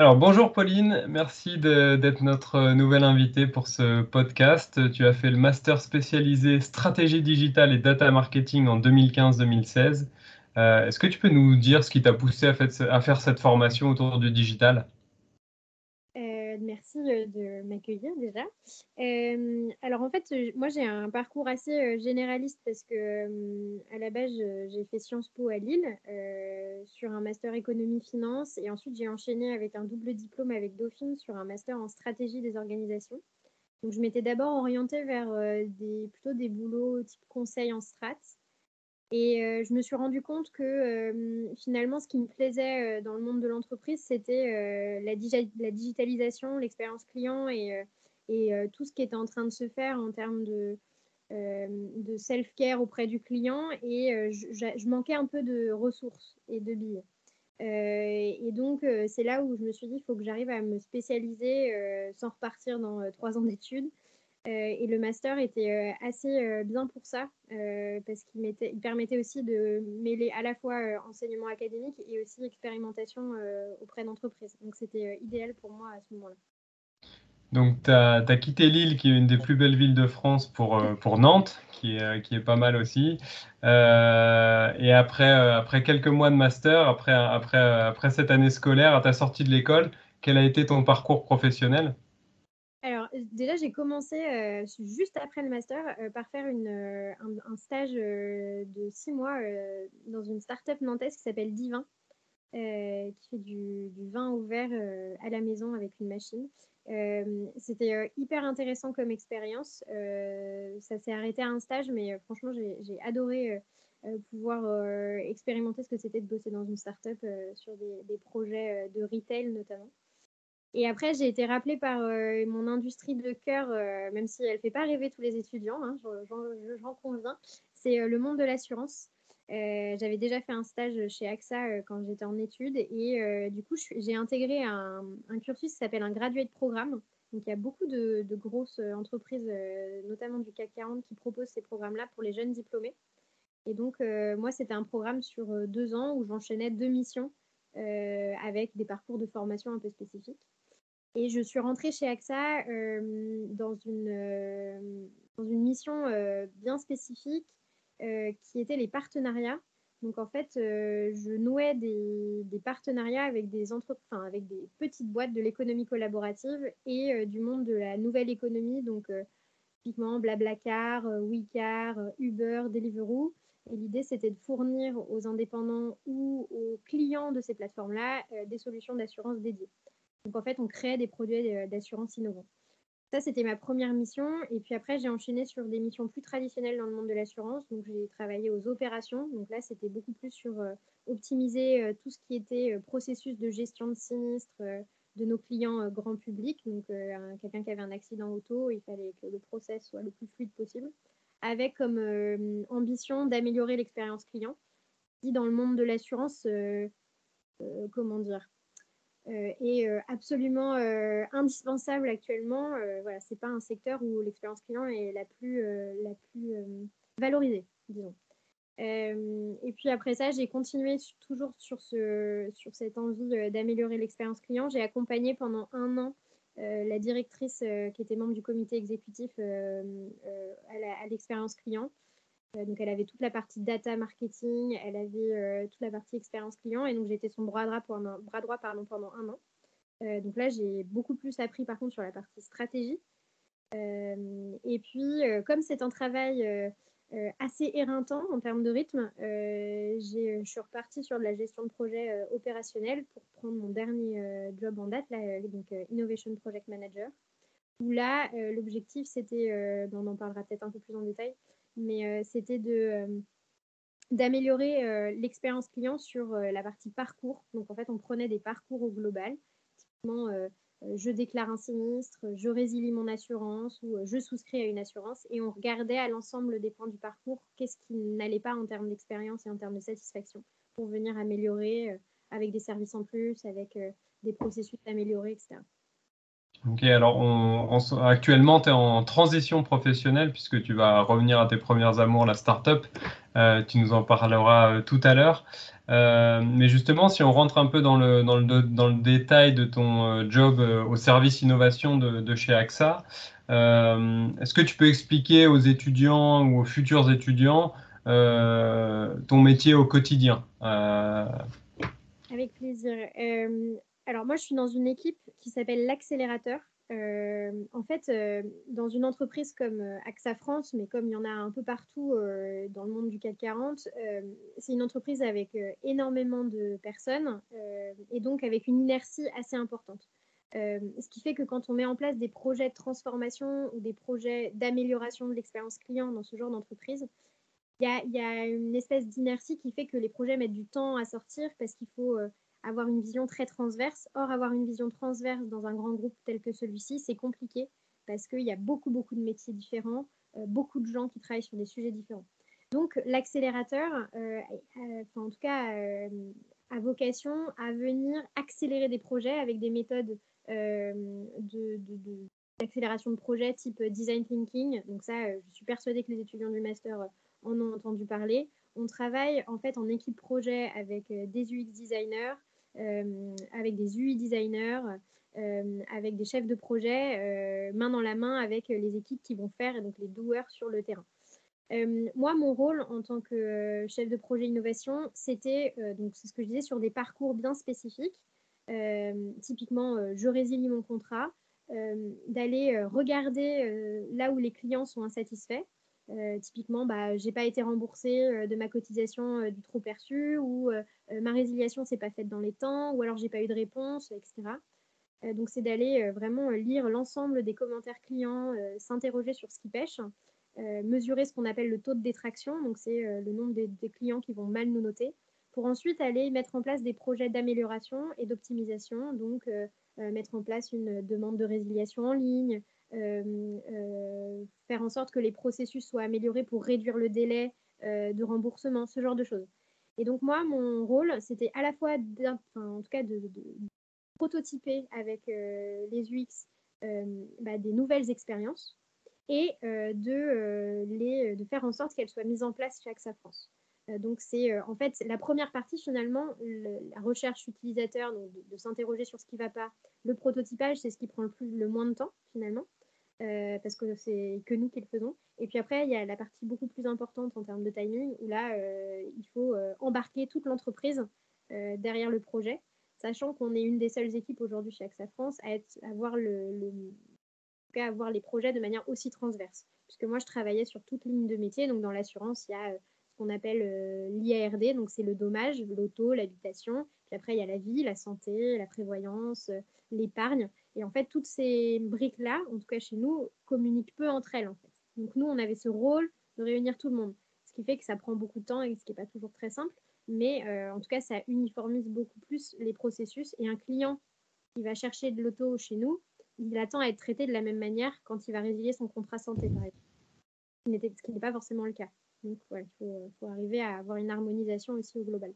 Alors bonjour Pauline, merci d'être notre nouvelle invitée pour ce podcast. Tu as fait le master spécialisé stratégie digitale et data marketing en 2015-2016. Euh, est-ce que tu peux nous dire ce qui t'a poussé à, faire cette formation autour du digital? Merci euh, de m'accueillir déjà. Euh, alors en fait, euh, moi j'ai un parcours assez généraliste parce que à la base j'ai fait Sciences Po à Lille sur un master économie finance et ensuite j'ai enchaîné avec un double diplôme avec Dauphine sur un master en stratégie des organisations. Donc je m'étais d'abord orientée vers plutôt des boulots type conseil en strat. Et euh, je me suis rendu compte que euh, finalement, ce qui me plaisait euh, dans le monde de l'entreprise, c'était la, digitalisation, l'expérience client et, tout ce qui était en train de se faire en termes de, de self-care auprès du client. Et je, je, manquais un peu de ressources et de billes. et donc, c'est là où je me suis dit, il faut que j'arrive à me spécialiser sans repartir dans trois ans d'études. Euh, et le master était euh, assez euh, bien pour ça, parce qu'il il permettait aussi de mêler à la fois enseignement académique et aussi expérimentation auprès d'entreprises. Donc c'était idéal pour moi à ce moment-là. Donc, tu as, quitté Lille, qui est une des plus belles villes de France, pour, Nantes, qui est, pas mal aussi. et après, quelques mois de master, après, cette année scolaire, à ta sortie de l'école, quel a été ton parcours professionnel? Déjà, j'ai commencé euh, juste après le master euh, par faire euh, un, stage de six mois dans une start-up nantaise qui s'appelle Divin, qui fait du, vin ouvert à la maison avec une machine. C'était hyper intéressant comme expérience. ça s'est arrêté à un stage, mais franchement, j'ai adoré pouvoir expérimenter ce que c'était de bosser dans une start-up sur des projets de retail notamment. Et après, j'ai été rappelée par euh, mon industrie de cœur, euh, même si elle ne fait pas rêver tous les étudiants, hein, j'en conviens, c'est euh, le monde de l'assurance. J'avais déjà fait un stage chez AXA quand j'étais en études et du coup, j'ai intégré un, cursus qui s'appelle un graduate programme. Donc, il y a beaucoup de, de grosses entreprises, notamment du CAC 40, qui proposent ces programmes-là pour les jeunes diplômés. Et donc, moi, c'était un programme sur deux ans où j'enchaînais deux missions avec des parcours de formation un peu spécifiques. Et je suis rentrée chez AXA euh, dans, une, euh, dans une mission euh, bien spécifique qui était les partenariats. Donc en fait, je nouais des, partenariats avec des enfin, avec des petites boîtes de l'économie collaborative et du monde de la nouvelle économie, donc typiquement Blablacar, WeCar, Uber, Deliveroo. Et l'idée, c'était de fournir aux indépendants ou aux clients de ces plateformes-là des solutions d'assurance dédiées. Donc en fait, on créait des produits euh, d'assurance innovants. Ça, c'était ma première mission. Et puis après, j'ai enchaîné sur des missions plus traditionnelles dans le monde de l'assurance. Donc, j'ai travaillé aux opérations. Donc là, c'était beaucoup plus sur euh, optimiser euh, tout ce qui était processus de gestion de sinistres de nos clients grand public. Donc, quelqu'un qui avait un accident auto, il fallait que le process soit le plus fluide possible. Avec comme ambition d'améliorer l'expérience client. Qui, dans le monde de l'assurance, comment dire est euh, absolument euh, indispensable actuellement. voilà, c'est pas un secteur où l'expérience client est la plus, la plus valorisée, disons. et puis après ça, j'ai continué toujours sur, ce, sur cette envie d'améliorer l'expérience client. J'ai accompagné pendant un an la directrice qui était membre du comité exécutif à l'expérience client. Euh, donc, elle avait toute la partie data marketing, elle avait euh, toute la partie expérience client, et donc j'étais son bras droit, pendant, pendant un an. Euh, donc là, j'ai beaucoup plus appris par contre sur la partie stratégie. et puis, comme c'est un travail assez éreintant en termes de rythme, je suis repartie sur de la gestion de projet opérationnel pour prendre mon dernier job en date, donc Innovation Project Manager, où là, l'objectif, c'était, on en parlera peut-être un peu plus en détail, mais euh, c'était de euh, d'améliorer euh, l'expérience client sur la partie parcours. Donc en fait, on prenait des parcours au global, typiquement je déclare un sinistre, je résilie mon assurance ou je souscris à une assurance et on regardait à l'ensemble des points du parcours qu'est-ce qui n'allait pas en termes d'expérience et en termes de satisfaction pour venir améliorer avec des services en plus, avec des processus améliorés, etc. Ok, alors actuellement, tu es en transition professionnelle puisque tu vas revenir à tes premières amours, la startup. tu nous en parleras tout à l'heure. mais justement, si on rentre un peu dans le, dans le, dans le détail de ton job au service innovation de, de chez AXA, est-ce que tu peux expliquer aux étudiants ou aux futurs étudiants ton métier au quotidien Avec plaisir. Alors moi, je suis dans une équipe qui s'appelle l'accélérateur. Euh, en fait, euh, dans une entreprise comme euh, AXA France, mais comme il y en a un peu partout dans le monde du CAC 40, c'est une entreprise avec énormément de personnes et donc avec une inertie assez importante. ce qui fait que quand on met en place des projets de transformation ou des projets d'amélioration de l'expérience client dans ce genre d'entreprise, il y, y a, une espèce d'inertie qui fait que les projets mettent du temps à sortir parce qu'il faut avoir une vision très transverse. Or, avoir une vision transverse dans un grand groupe tel que celui-ci, c'est compliqué parce qu'il y a beaucoup, beaucoup de métiers différents, euh, beaucoup de gens qui travaillent sur des sujets différents. Donc, l'accélérateur, euh, en tout cas, euh, a vocation à venir accélérer des projets avec des méthodes d'accélération de, de, projets type design thinking. Donc ça, je suis persuadée que les étudiants du master en ont entendu parler. On travaille en fait en équipe projet avec des UX designers, euh, avec des UI designers, euh, avec des chefs de projet, euh, main dans la main avec les équipes qui vont faire, et donc les doueurs sur le terrain. moi, mon rôle en tant que chef de projet innovation, c'était, donc c'est ce que je disais, sur des parcours bien spécifiques. typiquement, je résilie mon contrat, d'aller regarder là où les clients sont insatisfaits, euh, typiquement, bah, j'ai pas été remboursée euh, de ma cotisation euh, du trop perçu, ou ma résiliation s'est pas faite dans les temps, ou alors j'ai pas eu de réponse, etc. donc c'est d'aller vraiment lire l'ensemble des commentaires clients, s'interroger sur ce qui pêche, mesurer ce qu'on appelle le taux de détraction, donc c'est le nombre des, des, clients qui vont mal nous noter, pour ensuite aller mettre en place des projets d'amélioration et d'optimisation, donc mettre en place une demande de résiliation en ligne, euh, euh, faire en sorte que les processus soient améliorés pour réduire le délai euh, de remboursement, ce genre de choses. Et donc moi, mon rôle, c'était à la fois, en tout cas, de, prototyper avec les UX bah, des nouvelles expériences et de, les, de faire en sorte qu'elles soient mises en place chez AXA France. donc c'est en fait la première partie finalement, la recherche utilisateur, donc de, s'interroger sur ce qui ne va pas. Le prototypage, c'est ce qui prend le, plus, le moins de temps finalement. Euh, parce que c'est que nous qui le faisons. Et puis après, il y a la partie beaucoup plus importante en termes de timing, où là, euh, il faut euh, embarquer toute l'entreprise derrière le projet, sachant qu'on est une des seules équipes aujourd'hui chez AXA France à, être, les projets de manière aussi transverse. Puisque moi, je travaillais sur toute ligne de métier, donc dans l'assurance, il y a ce qu'on appelle l'IARD, donc c'est le dommage, l'auto, l'habitation. Puis après, il y a la vie, la santé, la prévoyance, l'épargne. Et en fait, toutes ces briques-là, en tout cas chez nous, communiquent peu entre elles. En fait. Donc nous, on avait ce rôle de réunir tout le monde, ce qui fait que ça prend beaucoup de temps et ce qui n'est pas toujours très simple. Mais euh, en tout cas, ça uniformise beaucoup plus les processus. Et un client qui va chercher de l'auto chez nous, il attend à être traité de la même manière quand il va résilier son contrat santé, par. Ce qui n'est pas forcément le cas. Donc, il faut, faut arriver à avoir une harmonisation aussi au global.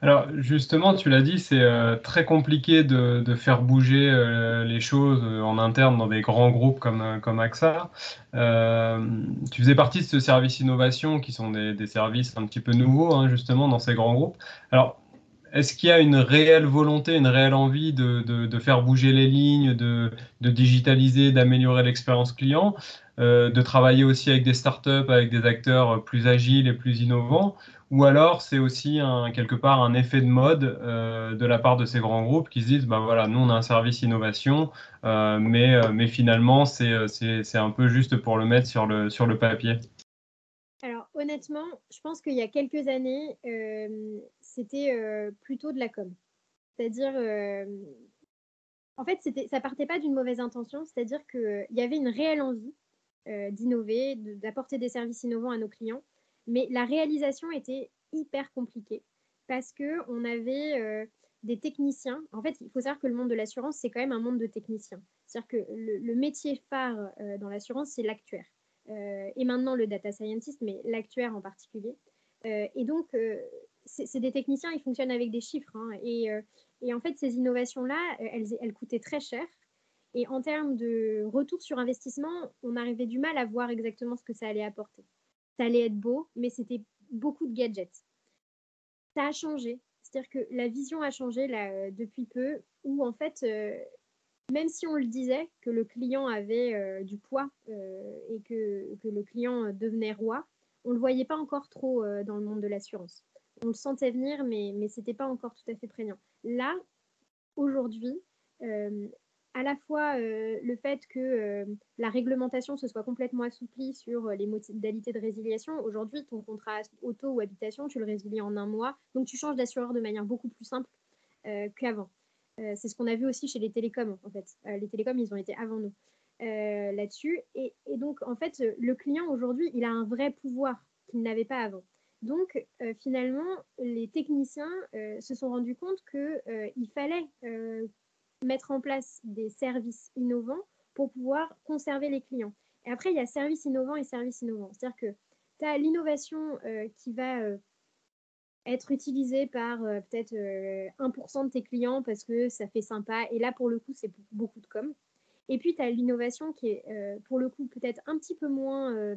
Alors justement, tu l'as dit, c'est euh, très compliqué de, faire bouger euh, les choses euh, en interne dans des grands groupes comme, comme AXA. tu faisais partie de ce service innovation qui sont des, services un petit peu nouveaux hein, justement dans ces grands groupes. Alors, est-ce qu'il y a une réelle volonté, une réelle envie de, faire bouger les lignes, de, digitaliser, d'améliorer l'expérience client, de travailler aussi avec des startups, avec des acteurs plus agiles et plus innovants ou alors c'est aussi quelque part un effet de mode euh, de la part de ces grands groupes qui se disent, bah voilà, nous on a un service innovation, euh, mais, euh, finalement c'est un peu juste pour le mettre sur le papier. Honnêtement, je pense qu'il y a quelques années, c'était plutôt de la com. C'est-à-dire, en fait, ça partait pas d'une mauvaise intention, c'est-à-dire qu'il y avait une réelle envie d'innover, d'apporter des services innovants à nos clients. Mais la réalisation était hyper compliquée parce qu'on avait euh, des techniciens. En fait, il faut savoir que le monde de l'assurance, c'est quand même un monde de techniciens. C'est-à-dire que le, métier phare euh, dans l'assurance, c'est l'actuaire. Euh, et maintenant le data scientist, mais l'actuaire en particulier. et donc, c'est des techniciens, ils fonctionnent avec des chiffres. Hein. et, en fait, ces innovations-là, elles, coûtaient très cher. Et en termes de retour sur investissement, on arrivait du mal à voir exactement ce que ça allait apporter ça allait être beau, mais c'était beaucoup de gadgets. Ça a changé. C'est-à-dire que la vision a changé depuis peu, où en fait, même si on le disait, que le client avait du poids et que, le client devenait roi, on ne le voyait pas encore trop dans le monde de l'assurance. On le sentait venir, mais, mais ce n'était pas encore tout à fait prégnant. Là, aujourd'hui, à la fois euh, le fait que euh, la réglementation se soit complètement assouplie sur euh, les modalités de résiliation. Aujourd'hui, ton contrat auto ou habitation, tu le résilies en un mois. Donc, tu changes d'assureur de manière beaucoup plus simple qu'avant. C'est ce qu'on a vu aussi chez les télécoms, en fait. les télécoms, ils ont été avant nous là-dessus. Et, donc, en fait, le client, aujourd'hui, il a un vrai pouvoir qu'il n'avait pas avant. Donc, finalement, les techniciens se sont rendus compte qu'il fallait mettre en place des services innovants pour pouvoir conserver les clients. Et après, il y a service innovant et service innovant. C'est-à-dire que tu as l'innovation euh, qui va euh, être utilisée par euh, peut-être 1% de tes clients parce que ça fait sympa. Et là, pour le coup, c'est beaucoup de com. Et puis, tu as l'innovation qui est, pour le coup, peut-être un petit peu moins...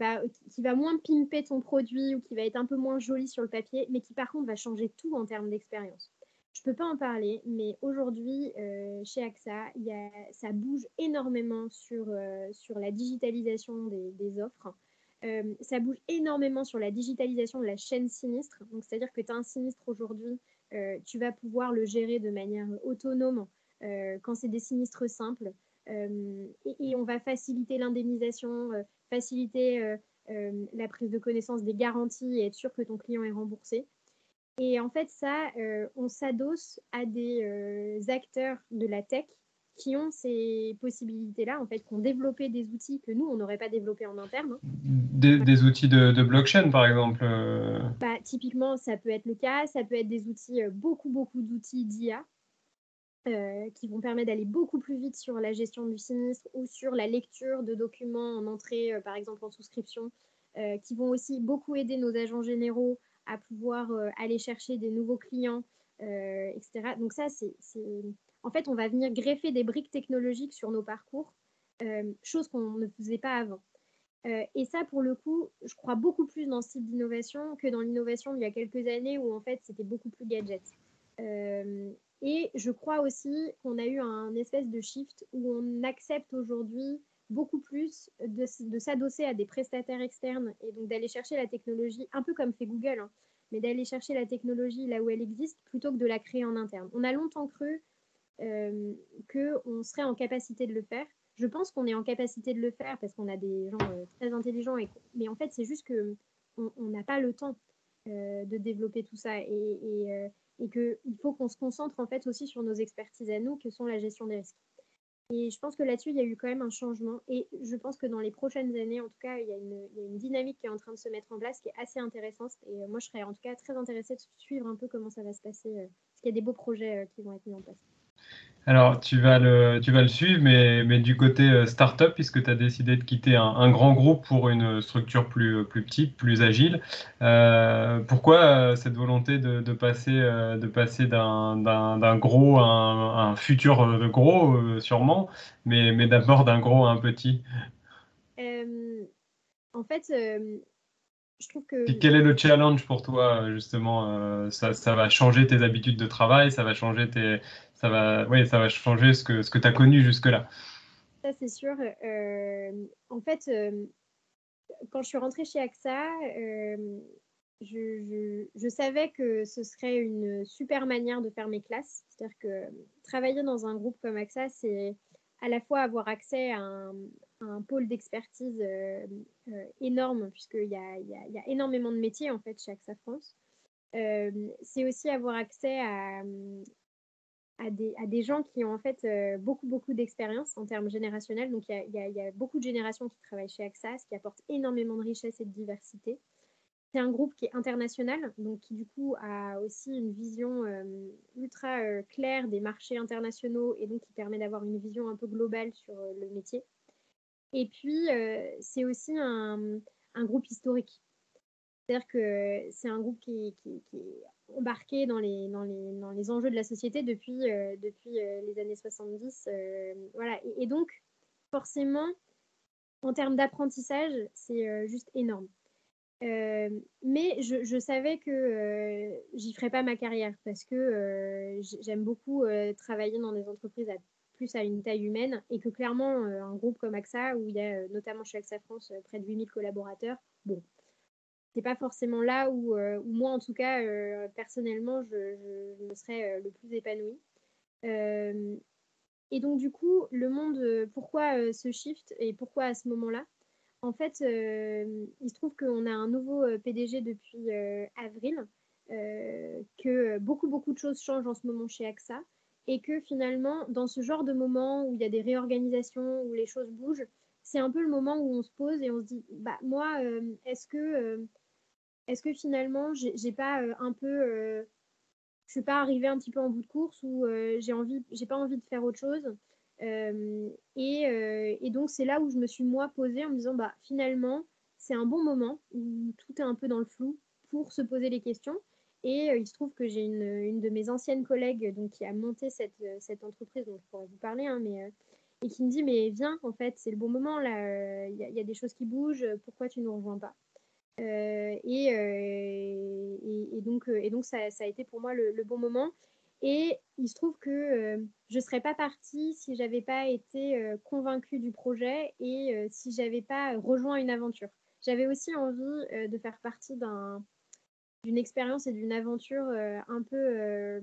Pas, qui va moins pimper ton produit ou qui va être un peu moins joli sur le papier, mais qui par contre va changer tout en termes d'expérience. Je ne peux pas en parler, mais aujourd'hui, euh, chez AXA, y a, ça bouge énormément sur, euh, sur la digitalisation des, offres. Euh, ça bouge énormément sur la digitalisation de la chaîne sinistre. Donc, c'est-à-dire que tu as un sinistre aujourd'hui, tu vas pouvoir le gérer de manière autonome quand c'est des sinistres simples. Et, on va faciliter l'indemnisation, faciliter la prise de connaissance des garanties et être sûr que ton client est remboursé. Et en fait, ça, euh, on s'adosse à des euh, acteurs de la tech qui ont ces possibilités-là, en fait, qui ont développé des outils que nous, on n'aurait pas développés en interne. Hein. Des, outils de, blockchain, par exemple euh. bah, Typiquement, ça peut être le cas. Ça peut être des outils, beaucoup, beaucoup d'outils d'IA qui vont permettre d'aller beaucoup plus vite sur la gestion du sinistre ou sur la lecture de documents en entrée, par exemple en souscription, qui vont aussi beaucoup aider nos agents généraux à pouvoir euh, aller chercher des nouveaux clients, euh, etc. Donc ça, c'est, en fait, on va venir greffer des briques technologiques sur nos parcours, euh, chose qu'on ne faisait pas avant. et ça, pour le coup, je crois beaucoup plus dans ce type d'innovation que dans l'innovation il y a quelques années où en fait c'était beaucoup plus gadget. et je crois aussi qu'on a eu un espèce de shift où on accepte aujourd'hui beaucoup plus de, s'adosser à des prestataires externes et donc d'aller chercher la technologie, un peu comme fait Google, hein, mais d'aller chercher la technologie là où elle existe plutôt que de la créer en interne. On a longtemps cru euh, qu'on serait en capacité de le faire. Je pense qu'on est en capacité de le faire parce qu'on a des gens euh, très intelligents, mais en fait, c'est juste qu'on n'a pas le temps euh, de développer tout ça et, qu'il faut qu'on se concentre en fait aussi sur nos expertises à nous, que sont la gestion des risques. Et je pense que là-dessus, il y a eu quand même un changement. Et je pense que dans les prochaines années, en tout cas, il y, a une, dynamique qui est en train de se mettre en place qui est assez intéressante. Et euh, moi, je serais en tout cas très intéressée de suivre un peu comment ça va se passer, euh, parce qu'il y a des beaux projets euh, qui vont être mis en place. Alors, tu vas le, tu vas le suivre, mais, mais du côté euh, startup, puisque tu as décidé de quitter un, grand groupe pour une structure plus, plus petite, plus agile. Euh, pourquoi euh, cette volonté de, de passer, de passer d'un gros à un, futur de gros, sûrement, mais, mais d'abord d'un gros à un petit? En fait, je trouve que... quel est le challenge pour toi, justement ça, ça va changer tes habitudes de travail, ça va changer tes ça va, oui, ça va changer ce que, ce que tu as connu jusque-là. Ça, c'est sûr. Euh, en fait, euh, quand je suis rentrée chez AXA, euh, je, je, savais que ce serait une super manière de faire mes classes. C'est-à-dire que travailler dans un groupe comme AXA, c'est à la fois avoir accès à un, un pôle d'expertise énorme, puisqu'il y a, y, a, y a, énormément de métiers en fait chez AXA France. c'est aussi avoir accès à, à des, gens qui ont en fait euh, beaucoup, beaucoup d'expérience en termes générationnels. Donc, il y, a beaucoup de générations qui travaillent chez AXA, ce qui apporte énormément de richesse et de diversité. C'est un groupe qui est international, donc qui du coup a aussi une vision euh, ultra euh, claire des marchés internationaux et donc qui permet d'avoir une vision un peu globale sur le métier. Et puis, c'est aussi un, groupe historique. C'est-à-dire que c'est un groupe qui, qui est embarqué dans les, dans les, dans les enjeux de la société depuis, euh, depuis euh, les années 70. Euh, voilà. Et, donc, forcément, en termes d'apprentissage, c'est juste énorme. mais je, savais que j'y ferais pas ma carrière parce que j'aime beaucoup travailler dans des entreprises à plus à une taille humaine et que clairement un groupe comme AXA où il y a notamment chez AXA France près de 8000 collaborateurs, bon, pas forcément là où, moi en tout cas personnellement je, me serais le plus épanouie. et donc du coup le monde, pourquoi ce shift et pourquoi à ce moment-là? En fait, il se trouve qu'on a un nouveau PDG depuis avril, que beaucoup, beaucoup de choses changent en ce moment chez AXA, et que finalement, dans ce genre de moment où il y a des réorganisations, où les choses bougent, c'est un peu le moment où on se pose et on se dit, bah moi, est-ce que, est-ce que finalement, j'ai pas un peu, je suis pas arrivée un petit peu en bout de course ou j'ai envie, j'ai pas envie de faire autre chose et, donc, c'est là où je me suis, moi, posée en me disant, bah, finalement, c'est un bon moment où tout est un peu dans le flou pour se poser les questions. Et il se trouve que j'ai une, de mes anciennes collègues donc, qui a monté cette, entreprise, dont je pourrais vous parler, hein, mais, et qui me dit, mais viens, en fait, c'est le bon moment, là, il y, a des choses qui bougent, pourquoi tu ne nous rejoins pas? Et, et, et, donc, donc ça, a été pour moi le, bon moment. Et il se trouve que euh, je ne serais pas partie si j'avais pas été euh, convaincue du projet et euh, si j'avais pas rejoint une aventure. J'avais aussi envie de faire partie d'une expérience et d'une aventure un, peu,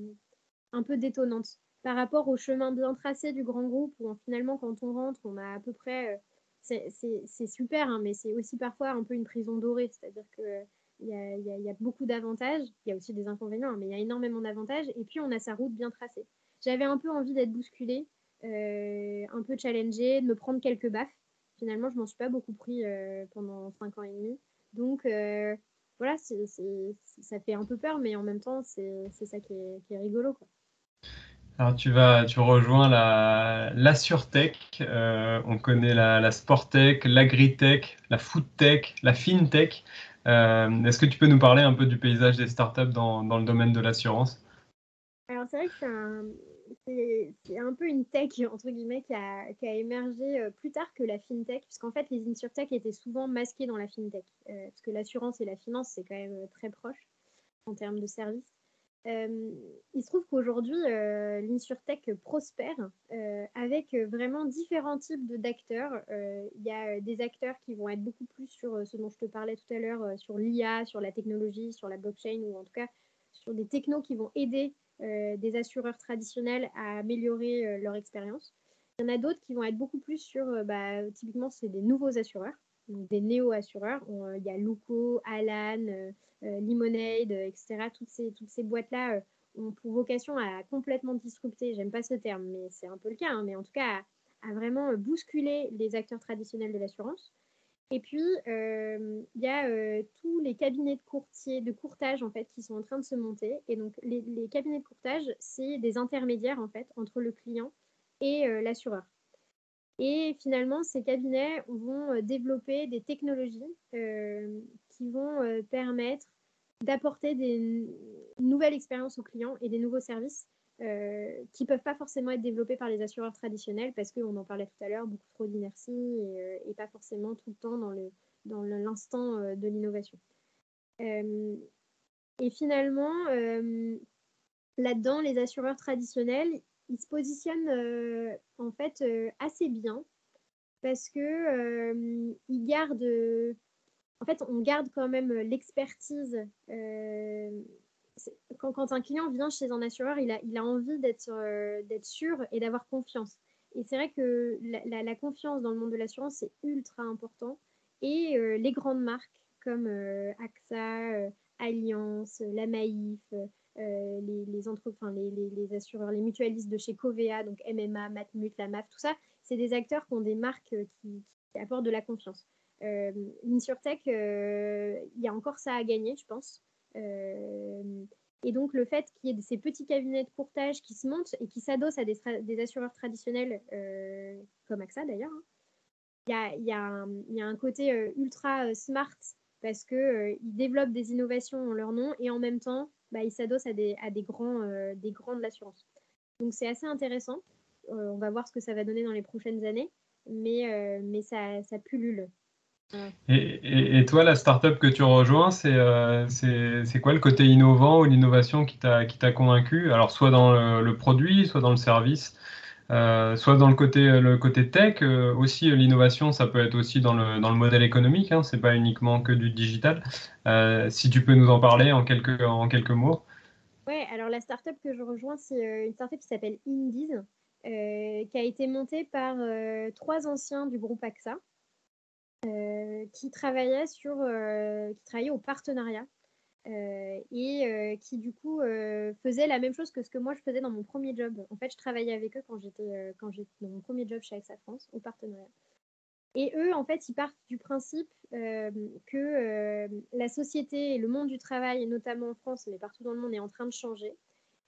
un peu détonnante par rapport au chemin bien tracé du grand groupe où finalement quand on rentre, on a à peu près... c'est super, hein, mais c'est aussi parfois un peu une prison dorée, c'est-à-dire que il y a, beaucoup d'avantages. Il y a aussi des inconvénients, hein, mais il y a énormément d'avantages. Et puis, on a sa route bien tracée. J'avais un peu envie d'être bousculée, euh, un peu challengée, de me prendre quelques baffes. Finalement, je m'en suis pas beaucoup pris euh, pendant 5 ans et demi. Donc, euh, voilà, ça fait un peu peur, mais en même temps, c'est ça qui est, rigolo. Alors tu vas, tu rejoins la, la surtech, on connaît la, la sporttech, l'agritech, la foodtech, la fintech. Euh, est-ce que tu peux nous parler un peu du paysage des startups dans, dans le domaine de l'assurance? Alors c'est vrai que c'est un, peu une tech entre guillemets qui a, qui a, émergé euh, plus tard que la fintech, puisqu'en fait les insurtech étaient souvent masqués dans la fintech, euh, parce que l'assurance et la finance c'est quand même très proche en termes de services. Euh, il se trouve qu'aujourd'hui, euh, l'Insurtech prospère euh, avec vraiment différents types d'acteurs. Il y a des acteurs qui vont être beaucoup plus sur ce dont je te parlais tout à l'heure, sur l'IA, sur la technologie, sur la blockchain, ou en tout cas sur des technos qui vont aider des assureurs traditionnels à améliorer leur expérience. Il y en a d'autres qui vont être beaucoup plus sur, bah, typiquement, c'est des nouveaux assureurs des néo-assureurs. Euh, il y a Luco, Alan, euh, euh, Lemonade, etc. Toutes ces, toutes ces boîtes-là ont pour vocation à complètement disrupter, j'aime pas ce terme, mais c'est un peu le cas, hein, mais en tout cas à, vraiment bousculer les acteurs traditionnels de l'assurance. Et puis, il y a tous les cabinets de courtiers, de courtage en fait, qui sont en train de se monter. Et donc, les, les cabinets de courtage, c'est des intermédiaires en fait entre le client et l'assureur. Et finalement, ces cabinets vont euh, développer des technologies euh, qui vont euh, permettre d'apporter des nouvelles expériences aux clients et des nouveaux services qui ne peuvent pas forcément être développés par les assureurs traditionnels parce qu'on en parlait tout à l'heure, beaucoup trop d'inertie et, pas forcément tout le temps dans, l'instant de l'innovation. et finalement, là-dedans, les assureurs traditionnels, il se positionne euh, en fait euh, assez bien parce que euh, il garde en fait on garde quand même l'expertise quand, quand, un client vient chez un assureur il a, il a envie d'être sûr et d'avoir confiance. Et c'est vrai que la, la, confiance dans le monde de l'assurance c'est ultra important. Et les grandes marques comme AXA Alliance la Maïf euh, les, assureurs, les mutualistes de chez Covea, donc MMA, Matmut, la MAF, tout ça, c'est des acteurs qui ont des marques euh, qui, apportent de la confiance. Euh, L'Insurtech, euh, il y a encore ça à gagner, je pense. et donc, le fait qu'il y ait ces petits cabinets de courtage qui se montent et qui s'adossent à des, assureurs traditionnels, comme AXA d'ailleurs, hein, il y, y, a, un côté ultra smart parce qu'ils développent des innovations en leur nom et en même temps, bah, ils s'adossent à des, à des, grands, euh, des grands de l'assurance. Donc c'est assez intéressant. Euh, on va voir ce que ça va donner dans les prochaines années. mais, mais ça, ça pullule. Et, et, toi, la startup que tu rejoins, c'est c'est quoi le côté innovant ou l'innovation qui t'a convaincu? Alors, soit dans le, produit, soit dans le service, soit dans le côté, le côté tech. aussi, l'innovation, ça peut être aussi dans le, dans le modèle économique, hein, c'est pas uniquement que du digital. si tu peux nous en parler en quelques, en quelques mots. Oui, alors la startup que je rejoins, c'est une startup qui s'appelle Indies, qui a été montée par trois anciens du groupe AXA. Euh, qui sur, euh, qui travaillait au partenariat euh, et qui du coup faisait la même chose que ce que moi je faisais dans mon premier job. En fait, je travaillais avec eux quand j'étais j'étais dans mon premier job chez AXA France au partenariat. Et eux, en fait, ils partent du principe que la société et le monde du travail, et notamment en France, mais partout dans le monde, est en train de changer.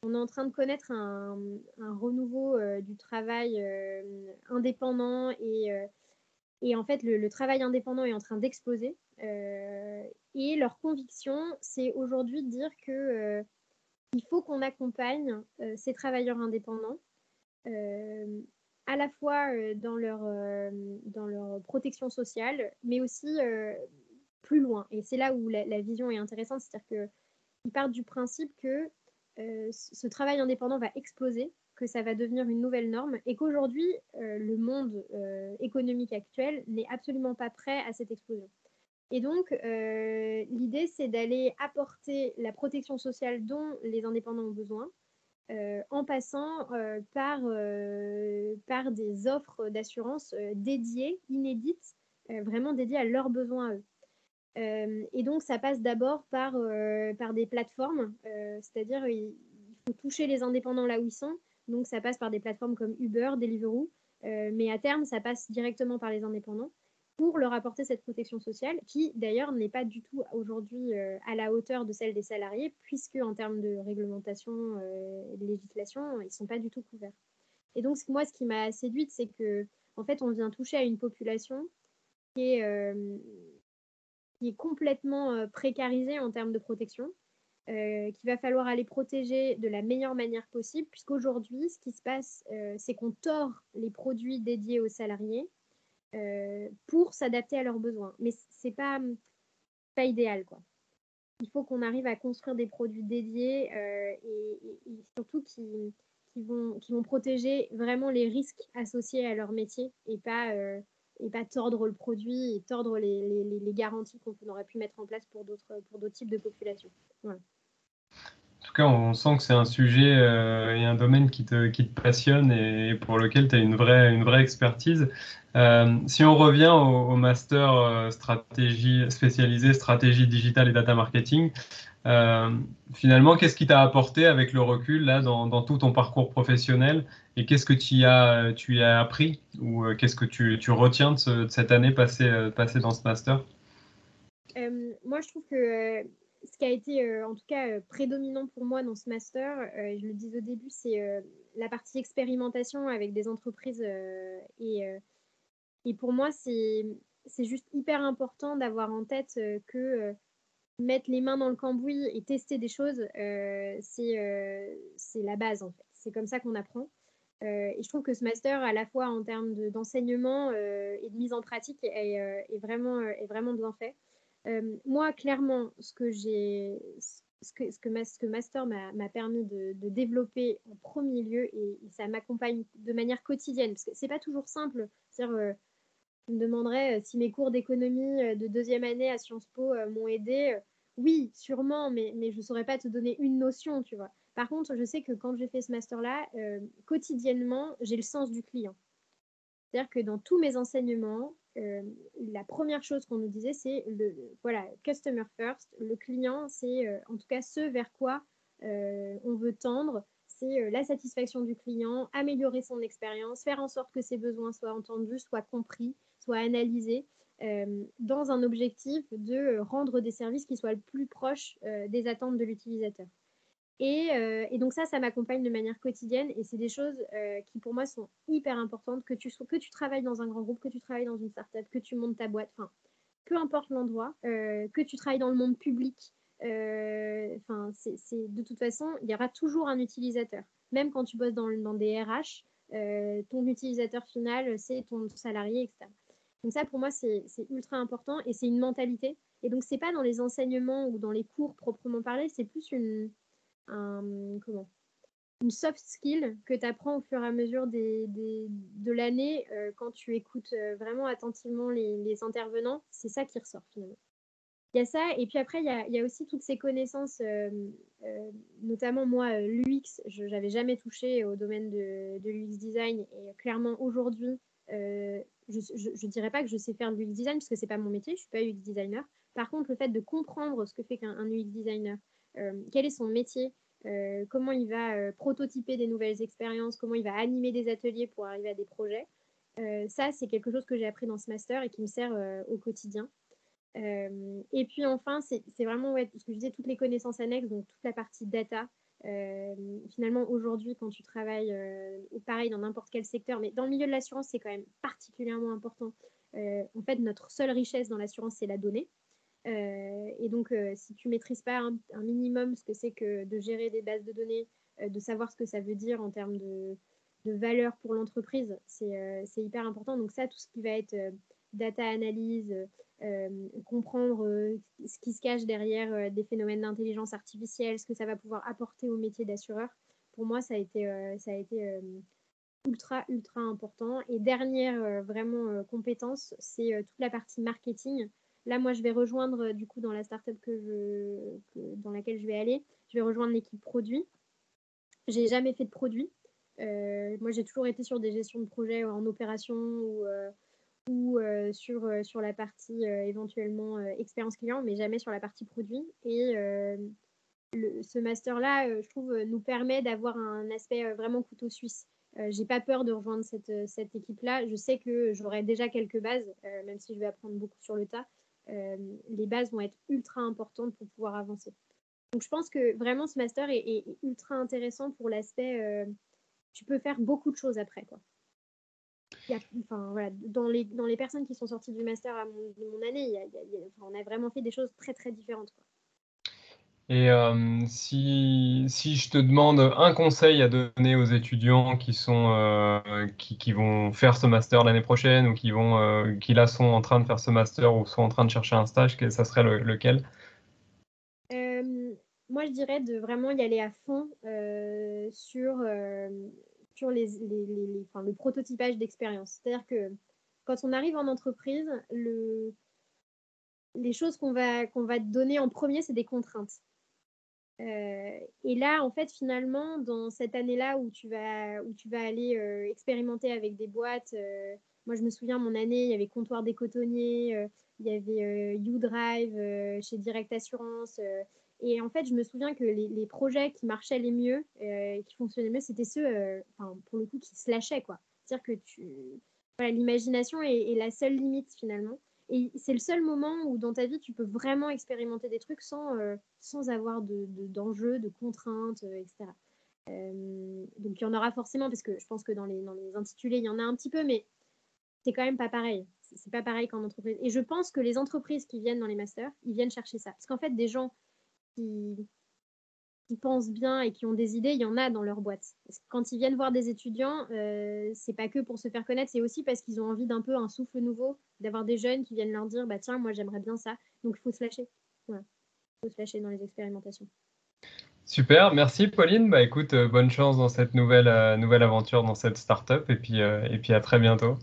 On est en train de connaître un, un renouveau du travail indépendant et et en fait, le, travail indépendant est en train d'exploser. Euh, et leur conviction, c'est aujourd'hui de dire que euh, il faut qu'on accompagne euh, ces travailleurs indépendants à la fois dans, leur, protection sociale, mais aussi plus loin. Et c'est là où la vision est intéressante, c'est-à-dire qu'ils partent du principe que ce travail indépendant va exploser que ça va devenir une nouvelle norme et qu'aujourd'hui, euh, le monde euh, économique actuel n'est absolument pas prêt à cette explosion. Et donc, euh, l'idée, c'est d'aller apporter la protection sociale dont les indépendants ont besoin, en passant par, par des offres d'assurance dédiées, inédites, vraiment dédiées à leurs besoins à eux. et donc, ça passe d'abord par, par des plateformes, c'est-à-dire il faut toucher les indépendants là où ils sont, donc, ça passe par des plateformes comme Uber, Deliveroo, euh, mais à terme, ça passe directement par les indépendants pour leur apporter cette protection sociale, qui d'ailleurs n'est pas du tout aujourd'hui euh, à la hauteur de celle des salariés, puisque en termes de réglementation euh, et de législation, ils ne sont pas du tout couverts. Et donc, moi, ce qui m'a séduite, c'est que en fait, on vient toucher à une population qui est, qui est complètement précarisée en termes de protection, euh, qu'il va falloir aller protéger de la meilleure manière possible, puisqu'aujourd'hui, ce qui se passe, euh, c'est qu'on tord les produits dédiés aux salariés euh, pour s'adapter à leurs besoins. Mais ce n'est pas, pas idéal. Quoi. Il faut qu'on arrive à construire des produits dédiés et, surtout qui, qui, vont, qui vont protéger vraiment les risques associés à leur métier et pas et pas tordre le produit et tordre les, les, les garanties qu'on aurait pu mettre en place pour d'autres types de populations. Voilà. En tout cas, on sent que c'est un sujet euh, et un domaine qui te, qui te passionne et, pour lequel tu as une vraie, une vraie expertise. Euh, si on revient au, master euh, stratégie spécialisé stratégie digitale et data marketing, finalement, qu'est-ce qui t'a apporté avec le recul là dans, dans, tout ton parcours professionnel et qu'est-ce que tu as, tu as appris ou qu'est-ce que tu, tu retiens de, de, cette année passée, passée dans ce master? Moi, je trouve que ce qui a été euh, en tout cas euh, prédominant pour moi dans ce master, euh, je le dis au début, c'est la partie expérimentation avec des entreprises. et, pour moi, c'est juste hyper important d'avoir en tête que mettre les mains dans le cambouis et tester des choses, c'est la base en fait. C'est comme ça qu'on apprend. et je trouve que ce master, à la fois en termes d'enseignement et de mise en pratique, est vraiment bien fait. Euh, moi, clairement, ce que ce que, ce que, Master m'a permis de, développer en premier lieu, et, ça m'accompagne de manière quotidienne, parce que c'est pas toujours simple. C'est-à-dire, euh, je me demanderais euh, si mes cours d'économie de deuxième année à Sciences Po m'ont aidé. oui, sûrement, mais, mais je ne saurais pas te donner une notion, tu vois. Par contre, je sais que quand j'ai fait ce master-là, quotidiennement, j'ai le sens du client. C'est-à-dire que dans tous mes enseignements, euh, la première chose qu'on nous disait, c'est le voilà, customer first. Le client, c'est euh, en tout cas ce vers quoi euh, on veut tendre. C'est la satisfaction du client, améliorer son expérience, faire en sorte que ses besoins soient entendus, soient compris, soient analysés, dans un objectif de rendre des services qui soient le plus proches des attentes de l'utilisateur. Euh, et, donc ça, ça m'accompagne de manière quotidienne et c'est des choses euh, qui pour moi sont hyper importantes, que tu, que tu travailles dans un grand groupe, que tu travailles dans une startup, que tu montes ta boîte, enfin, peu importe l'endroit, euh, que tu travailles dans le monde public, enfin, c'est, de toute façon, il y aura toujours un utilisateur. Même quand tu bosses dans, dans des RH, ton utilisateur final, c'est ton salarié, etc. Donc ça, pour moi, c'est ultra important et c'est une mentalité. Et donc, c'est pas dans les enseignements ou dans les cours proprement parlé, c'est plus une, comment, une soft skill que tu apprends au fur et à mesure de l'année euh, quand tu écoutes euh, vraiment attentivement les, intervenants. C'est ça qui ressort finalement. Il y a ça, et puis après, il y a, il y a aussi toutes ces connaissances, euh, notamment moi, l'UX, je n'avais jamais touché au domaine de, de l'UX design, et clairement aujourd'hui, je ne dirais pas que je sais faire de l'UX design, parce que ce n'est pas mon métier, je ne suis pas UX designer. Par contre, le fait de comprendre ce que fait qu'un UX designer, quel est son métier, euh, comment il va euh, prototyper des nouvelles expériences, comment il va animer des ateliers pour arriver à des projets. Euh, ça, c'est quelque chose que j'ai appris dans ce master et qui me sert au quotidien. et puis enfin, c'est vraiment ouais, ce que je disais, toutes les connaissances annexes, donc toute la partie data. finalement, aujourd'hui, quand tu travailles, pareil dans n'importe quel secteur, mais dans le milieu de l'assurance, c'est quand même particulièrement important. en fait, notre seule richesse dans l'assurance, c'est la donnée. Euh, et donc, euh, si tu maîtrises pas un, minimum ce que c'est que de gérer des bases de données, euh, de savoir ce que ça veut dire en termes de, valeur pour l'entreprise, c'est hyper important. Donc ça, tout ce qui va être data analyse, comprendre ce qui se cache derrière des phénomènes d'intelligence artificielle, ce que ça va pouvoir apporter au métier d'assureur, pour moi, ça a été, ça a été ultra, ultra important. Et dernière vraiment compétence, c'est toute la partie marketing. Là, moi, je vais rejoindre, euh, du coup, dans la startup que je, dans laquelle je vais aller, je vais rejoindre l'équipe produit. J'ai jamais fait de produit. Euh, moi, j'ai toujours été sur des gestions de projets en opération ou, euh, sur, la partie éventuellement expérience client, mais jamais sur la partie produit. Et ce master-là, je trouve, nous permet d'avoir un aspect vraiment couteau suisse. j'ai pas peur de rejoindre cette, cette équipe-là. Je sais que j'aurai déjà quelques bases, même si je vais apprendre beaucoup sur le tas. Euh, les bases vont être ultra importantes pour pouvoir avancer. Donc je pense que vraiment ce master est, ultra intéressant pour l'aspect, euh, tu peux faire beaucoup de choses après. Quoi. enfin, voilà, dans, les, dans les personnes qui sont sorties du master à mon, de mon année, on a vraiment fait des choses très très différentes. Et euh, si, si, je te demande un conseil à donner aux étudiants qui, sont, euh, qui, qui, vont faire ce master l'année prochaine ou qui, vont, euh, qui là sont en train de faire ce master ou sont en train de chercher un stage, ça serait lequel? Moi, je dirais de vraiment y aller à fond sur, sur les, les, les, enfin, le prototypage d'expérience. C'est-à-dire que quand on arrive en entreprise, le, les choses qu'on va, qu'on va donner en premier, c'est des contraintes. Euh, et là, en fait, finalement, dans cette année-là où tu vas, où tu vas aller euh, expérimenter avec des boîtes, euh, moi je me souviens, mon année, il y avait Comptoir des Cotonniers, il y avait YouDrive chez Direct Assurance. et en fait, je me souviens que les, projets qui marchaient les mieux, qui fonctionnaient mieux, c'était ceux, pour le coup, qui se lâchaient. C'est-à-dire que l'imagination est, la seule limite finalement. Et c'est le seul moment où dans ta vie, tu peux vraiment expérimenter des trucs sans, euh, sans avoir d'enjeux, de, de, contraintes, euh, etc. Euh, donc il y en aura forcément, parce que je pense que dans les, dans les intitulés, il y en a un petit peu, mais c'est quand même pas pareil. C'est pas pareil qu'en entreprise. Et je pense que les entreprises qui viennent dans les masters, ils viennent chercher ça. Parce qu'en fait, des gens qui, qui pensent bien et qui ont des idées, il y en a dans leur boîte. Quand ils viennent voir des étudiants, euh, c'est pas que pour se faire connaître, c'est aussi parce qu'ils ont envie d'un peu un souffle nouveau, d'avoir des jeunes qui viennent leur dire bah tiens, moi j'aimerais bien ça. Donc il faut se lâcher. Il faut se lâcher dans les expérimentations. Super, merci Pauline. Bah écoute, euh, bonne chance dans cette nouvelle, euh, nouvelle aventure dans cette startup et puis, et puis à très bientôt.